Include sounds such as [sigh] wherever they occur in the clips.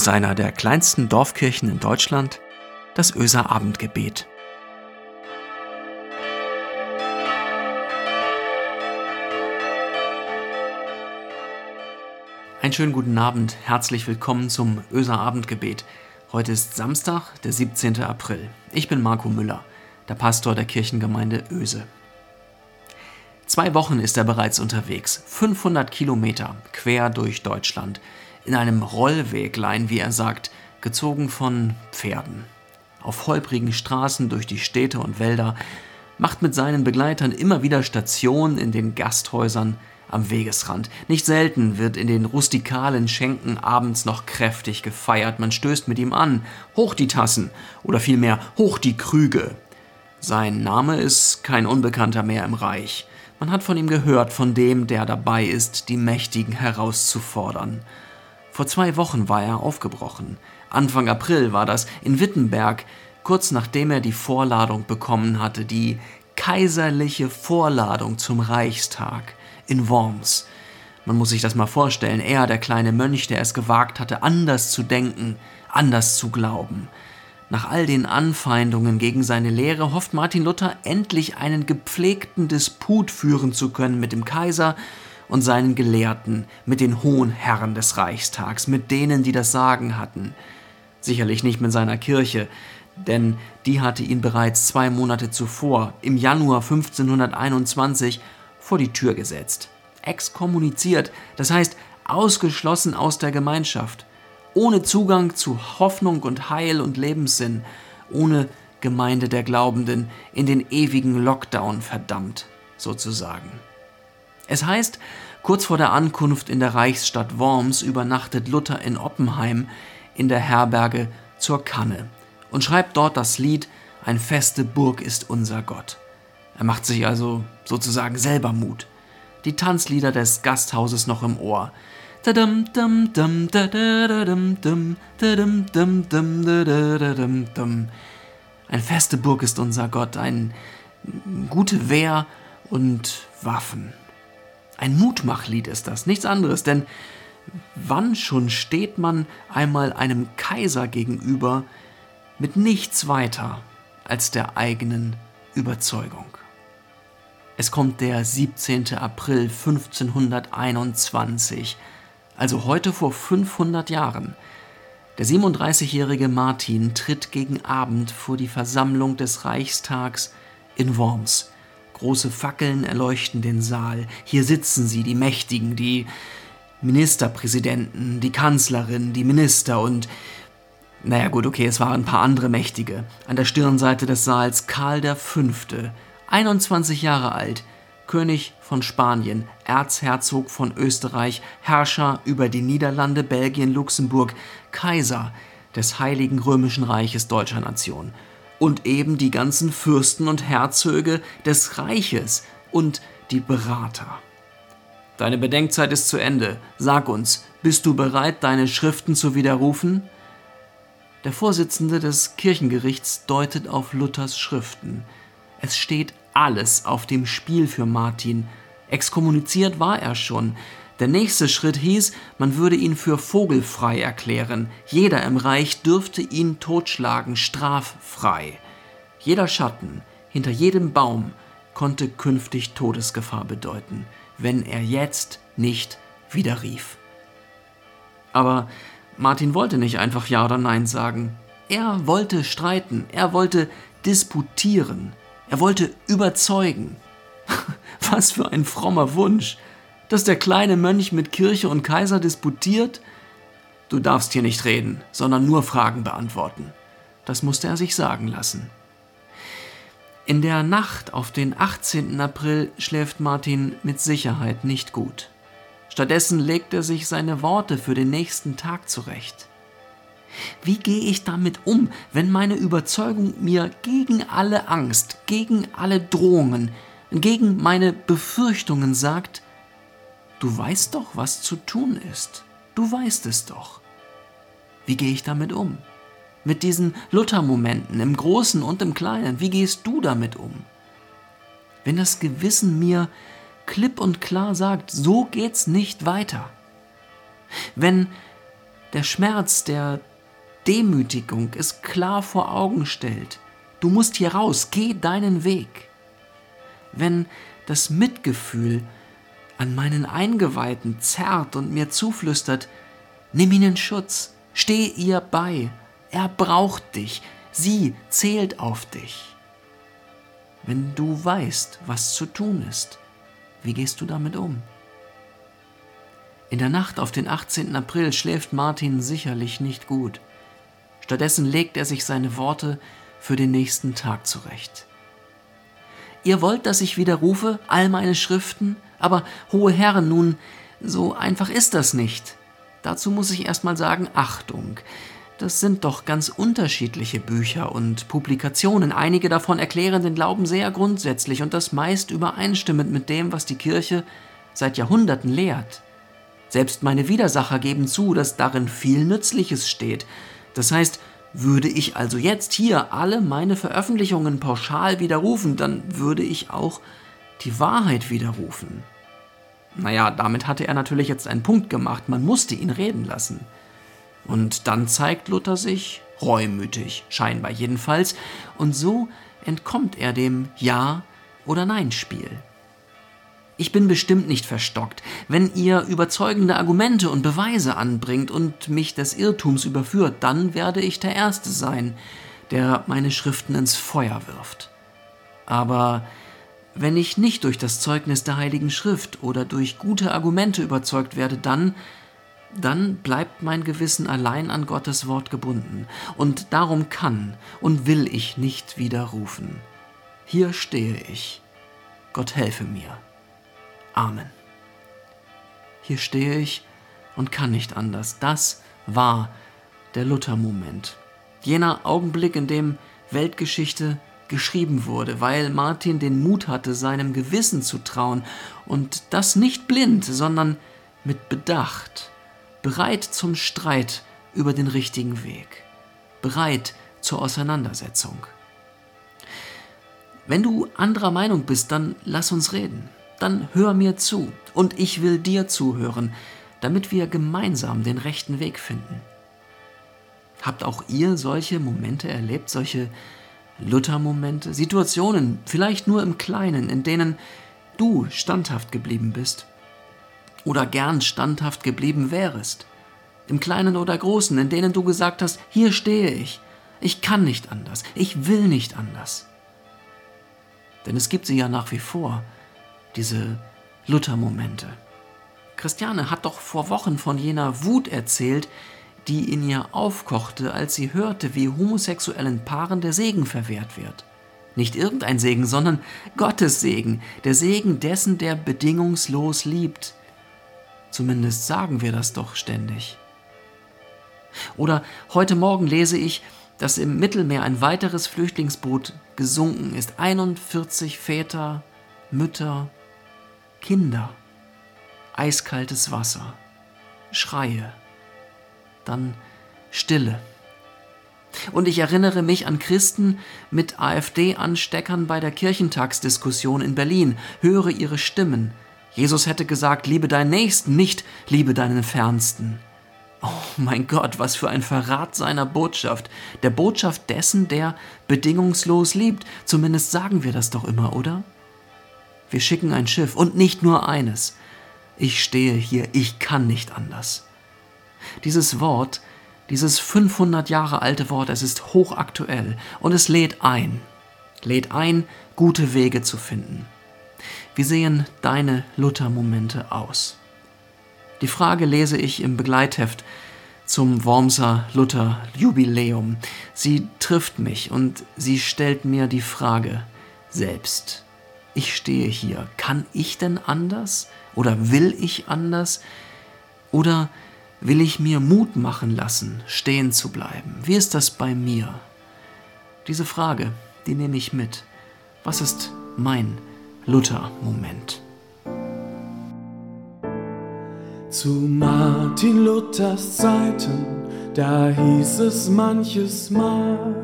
Aus einer der kleinsten Dorfkirchen in Deutschland, das Öser Abendgebet. Einen schönen guten Abend, herzlich willkommen zum Öser Abendgebet. Heute ist Samstag, der 17. April. Ich bin Marco Müller, der Pastor der Kirchengemeinde Öse. Zwei Wochen ist er bereits unterwegs, 500 Kilometer quer durch Deutschland, in einem Rollweglein, wie er sagt, gezogen von Pferden. Auf holprigen Straßen durch die Städte und Wälder, macht mit seinen Begleitern immer wieder Station in den Gasthäusern am Wegesrand. Nicht selten wird in den rustikalen Schenken abends noch kräftig gefeiert. Man stößt mit ihm an. Hoch die Tassen oder vielmehr hoch die Krüge. Sein Name ist kein Unbekannter mehr im Reich. Man hat von ihm gehört, von dem, der dabei ist, die Mächtigen herauszufordern. Vor zwei Wochen war er aufgebrochen. Anfang April war das in Wittenberg, kurz nachdem er die Vorladung bekommen hatte, die kaiserliche Vorladung zum Reichstag in Worms. Man muss sich das mal vorstellen, er, der kleine Mönch, der es gewagt hatte, anders zu denken, anders zu glauben. Nach all den Anfeindungen gegen seine Lehre hofft Martin Luther endlich einen gepflegten Disput führen zu können mit dem Kaiser und seinen Gelehrten, mit den hohen Herren des Reichstags, mit denen, die das Sagen hatten. Sicherlich nicht mit seiner Kirche, denn die hatte ihn bereits zwei Monate zuvor, im Januar 1521, vor die Tür gesetzt. Exkommuniziert, das heißt ausgeschlossen aus der Gemeinschaft ohne Zugang zu Hoffnung und Heil und Lebenssinn, ohne Gemeinde der Glaubenden in den ewigen Lockdown verdammt, sozusagen. Es heißt, kurz vor der Ankunft in der Reichsstadt Worms übernachtet Luther in Oppenheim in der Herberge zur Kanne und schreibt dort das Lied Ein feste Burg ist unser Gott. Er macht sich also sozusagen selber Mut. Die Tanzlieder des Gasthauses noch im Ohr, ein feste Burg ist unser Gott, ein gute Wehr und Waffen. Ein Mutmachlied ist das, nichts anderes, denn wann schon steht man einmal einem Kaiser gegenüber mit nichts weiter als der eigenen Überzeugung. Es kommt der 17. April 1521 also heute vor 500 Jahren. Der 37-jährige Martin tritt gegen Abend vor die Versammlung des Reichstags in Worms. Große Fackeln erleuchten den Saal. Hier sitzen sie, die Mächtigen, die Ministerpräsidenten, die Kanzlerin, die Minister und naja gut, okay, es waren ein paar andere Mächtige. An der Stirnseite des Saals Karl V., 21 Jahre alt, König von Spanien, Erzherzog von Österreich, Herrscher über die Niederlande, Belgien, Luxemburg, Kaiser des Heiligen Römischen Reiches deutscher Nation und eben die ganzen Fürsten und Herzöge des Reiches und die Berater. Deine Bedenkzeit ist zu Ende. Sag uns, bist du bereit, deine Schriften zu widerrufen? Der Vorsitzende des Kirchengerichts deutet auf Luthers Schriften. Es steht alles auf dem Spiel für Martin. Exkommuniziert war er schon. Der nächste Schritt hieß, man würde ihn für vogelfrei erklären. Jeder im Reich dürfte ihn totschlagen, straffrei. Jeder Schatten, hinter jedem Baum konnte künftig Todesgefahr bedeuten, wenn er jetzt nicht widerrief. Aber Martin wollte nicht einfach Ja oder Nein sagen. Er wollte streiten, er wollte disputieren. Er wollte überzeugen. [laughs] Was für ein frommer Wunsch, dass der kleine Mönch mit Kirche und Kaiser disputiert? Du darfst hier nicht reden, sondern nur Fragen beantworten. Das musste er sich sagen lassen. In der Nacht auf den 18. April schläft Martin mit Sicherheit nicht gut. Stattdessen legt er sich seine Worte für den nächsten Tag zurecht. Wie gehe ich damit um, wenn meine Überzeugung mir gegen alle Angst, gegen alle Drohungen, gegen meine Befürchtungen sagt, du weißt doch, was zu tun ist, du weißt es doch. Wie gehe ich damit um? Mit diesen Luther-Momenten im Großen und im Kleinen, wie gehst du damit um? Wenn das Gewissen mir klipp und klar sagt, so geht's nicht weiter. Wenn der Schmerz der Demütigung es klar vor Augen stellt. Du musst hier raus, geh deinen Weg. Wenn das Mitgefühl an meinen Eingeweihten zerrt und mir zuflüstert, nimm ihn in Schutz, steh ihr bei, er braucht dich, sie zählt auf dich. Wenn du weißt, was zu tun ist, wie gehst du damit um? In der Nacht auf den 18. April schläft Martin sicherlich nicht gut. Stattdessen legt er sich seine Worte für den nächsten Tag zurecht. Ihr wollt, dass ich widerrufe all meine Schriften? Aber, hohe Herren, nun, so einfach ist das nicht. Dazu muss ich erstmal sagen, Achtung. Das sind doch ganz unterschiedliche Bücher und Publikationen. Einige davon erklären den Glauben sehr grundsätzlich und das meist übereinstimmend mit dem, was die Kirche seit Jahrhunderten lehrt. Selbst meine Widersacher geben zu, dass darin viel Nützliches steht. Das heißt, würde ich also jetzt hier alle meine Veröffentlichungen pauschal widerrufen, dann würde ich auch die Wahrheit widerrufen. Naja, damit hatte er natürlich jetzt einen Punkt gemacht, man musste ihn reden lassen. Und dann zeigt Luther sich reumütig, scheinbar jedenfalls, und so entkommt er dem Ja- oder Nein-Spiel. Ich bin bestimmt nicht verstockt. Wenn ihr überzeugende Argumente und Beweise anbringt und mich des Irrtums überführt, dann werde ich der Erste sein, der meine Schriften ins Feuer wirft. Aber wenn ich nicht durch das Zeugnis der Heiligen Schrift oder durch gute Argumente überzeugt werde, dann, dann bleibt mein Gewissen allein an Gottes Wort gebunden, und darum kann und will ich nicht widerrufen. Hier stehe ich. Gott helfe mir. Amen. Hier stehe ich und kann nicht anders. Das war der Luther-Moment. Jener Augenblick, in dem Weltgeschichte geschrieben wurde, weil Martin den Mut hatte, seinem Gewissen zu trauen und das nicht blind, sondern mit Bedacht, bereit zum Streit über den richtigen Weg, bereit zur Auseinandersetzung. Wenn du anderer Meinung bist, dann lass uns reden dann hör mir zu und ich will dir zuhören, damit wir gemeinsam den rechten Weg finden. Habt auch ihr solche Momente erlebt, solche Luther-Momente, Situationen, vielleicht nur im Kleinen, in denen du standhaft geblieben bist oder gern standhaft geblieben wärest, im Kleinen oder Großen, in denen du gesagt hast, hier stehe ich, ich kann nicht anders, ich will nicht anders. Denn es gibt sie ja nach wie vor, diese Luther-Momente. Christiane hat doch vor Wochen von jener Wut erzählt, die in ihr aufkochte, als sie hörte, wie homosexuellen Paaren der Segen verwehrt wird. Nicht irgendein Segen, sondern Gottes Segen, der Segen dessen, der bedingungslos liebt. Zumindest sagen wir das doch ständig. Oder heute Morgen lese ich, dass im Mittelmeer ein weiteres Flüchtlingsboot gesunken ist. 41 Väter, Mütter, Kinder, eiskaltes Wasser, Schreie, dann Stille. Und ich erinnere mich an Christen mit AfD-Ansteckern bei der Kirchentagsdiskussion in Berlin, höre ihre Stimmen. Jesus hätte gesagt, liebe deinen Nächsten, nicht liebe deinen Fernsten. Oh mein Gott, was für ein Verrat seiner Botschaft, der Botschaft dessen, der bedingungslos liebt. Zumindest sagen wir das doch immer, oder? Wir schicken ein Schiff und nicht nur eines. Ich stehe hier, ich kann nicht anders. Dieses Wort, dieses 500 Jahre alte Wort, es ist hochaktuell und es lädt ein, lädt ein, gute Wege zu finden. Wie sehen deine Luther-Momente aus? Die Frage lese ich im Begleitheft zum Wormser Luther Jubiläum. Sie trifft mich und sie stellt mir die Frage selbst ich stehe hier. Kann ich denn anders? Oder will ich anders? Oder will ich mir Mut machen lassen, stehen zu bleiben? Wie ist das bei mir? Diese Frage, die nehme ich mit. Was ist mein Luther-Moment? Zu Martin Luthers Zeiten, da hieß es manches Mal,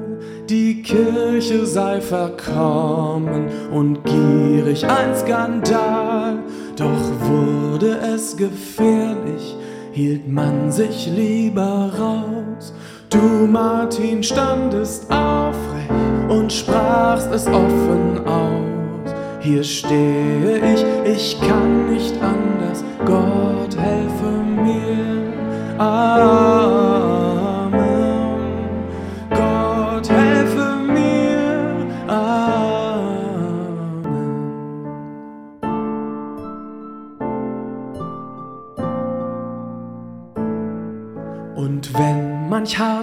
die Kirche sei verkommen und gierig ein Skandal. Doch wurde es gefährlich, hielt man sich lieber raus. Du, Martin, standest aufrecht und sprachst es offen aus. Hier stehe ich, ich kann nicht anders,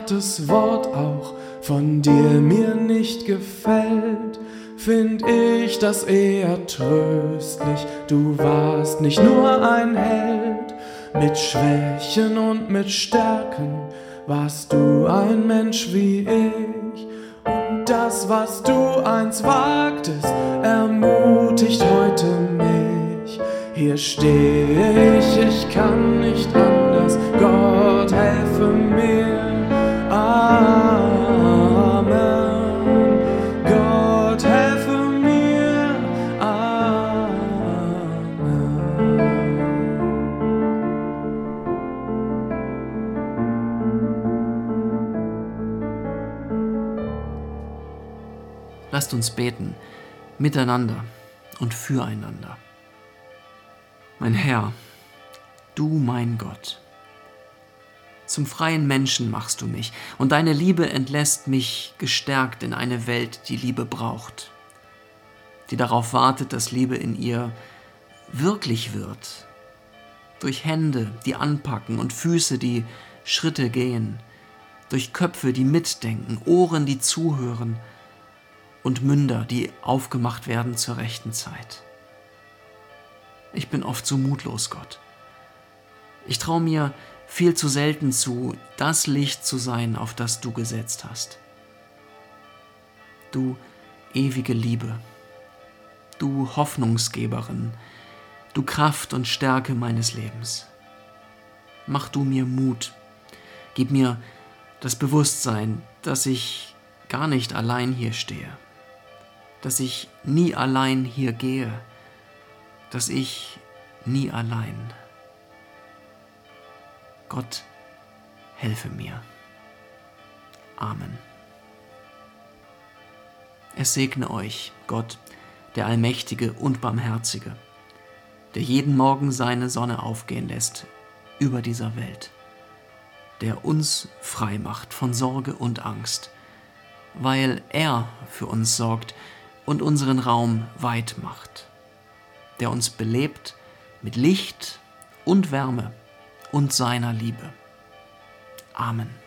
hartes Wort auch von dir mir nicht gefällt, find ich das eher tröstlich. Du warst nicht nur ein Held, mit Schwächen und mit Stärken warst du ein Mensch wie ich. Und das, was du einst wagtest, ermutigt heute mich. Hier stehe ich, ich kann nicht anders, Gott helfe mir. Uns beten, miteinander und füreinander. Mein Herr, du mein Gott, zum freien Menschen machst du mich, und deine Liebe entlässt mich gestärkt in eine Welt, die Liebe braucht, die darauf wartet, dass Liebe in ihr wirklich wird, durch Hände, die anpacken und Füße, die Schritte gehen, durch Köpfe, die mitdenken, Ohren, die zuhören und Münder, die aufgemacht werden zur rechten Zeit. Ich bin oft so mutlos, Gott. Ich traue mir viel zu selten zu, das Licht zu sein, auf das du gesetzt hast. Du ewige Liebe, du Hoffnungsgeberin, du Kraft und Stärke meines Lebens. Mach du mir Mut, gib mir das Bewusstsein, dass ich gar nicht allein hier stehe, dass ich nie allein hier gehe, dass ich nie allein. Gott, helfe mir. Amen. Es segne euch, Gott, der Allmächtige und Barmherzige, der jeden Morgen seine Sonne aufgehen lässt über dieser Welt, der uns frei macht von Sorge und Angst, weil er für uns sorgt und unseren Raum weit macht, der uns belebt mit Licht und Wärme und seiner Liebe. Amen.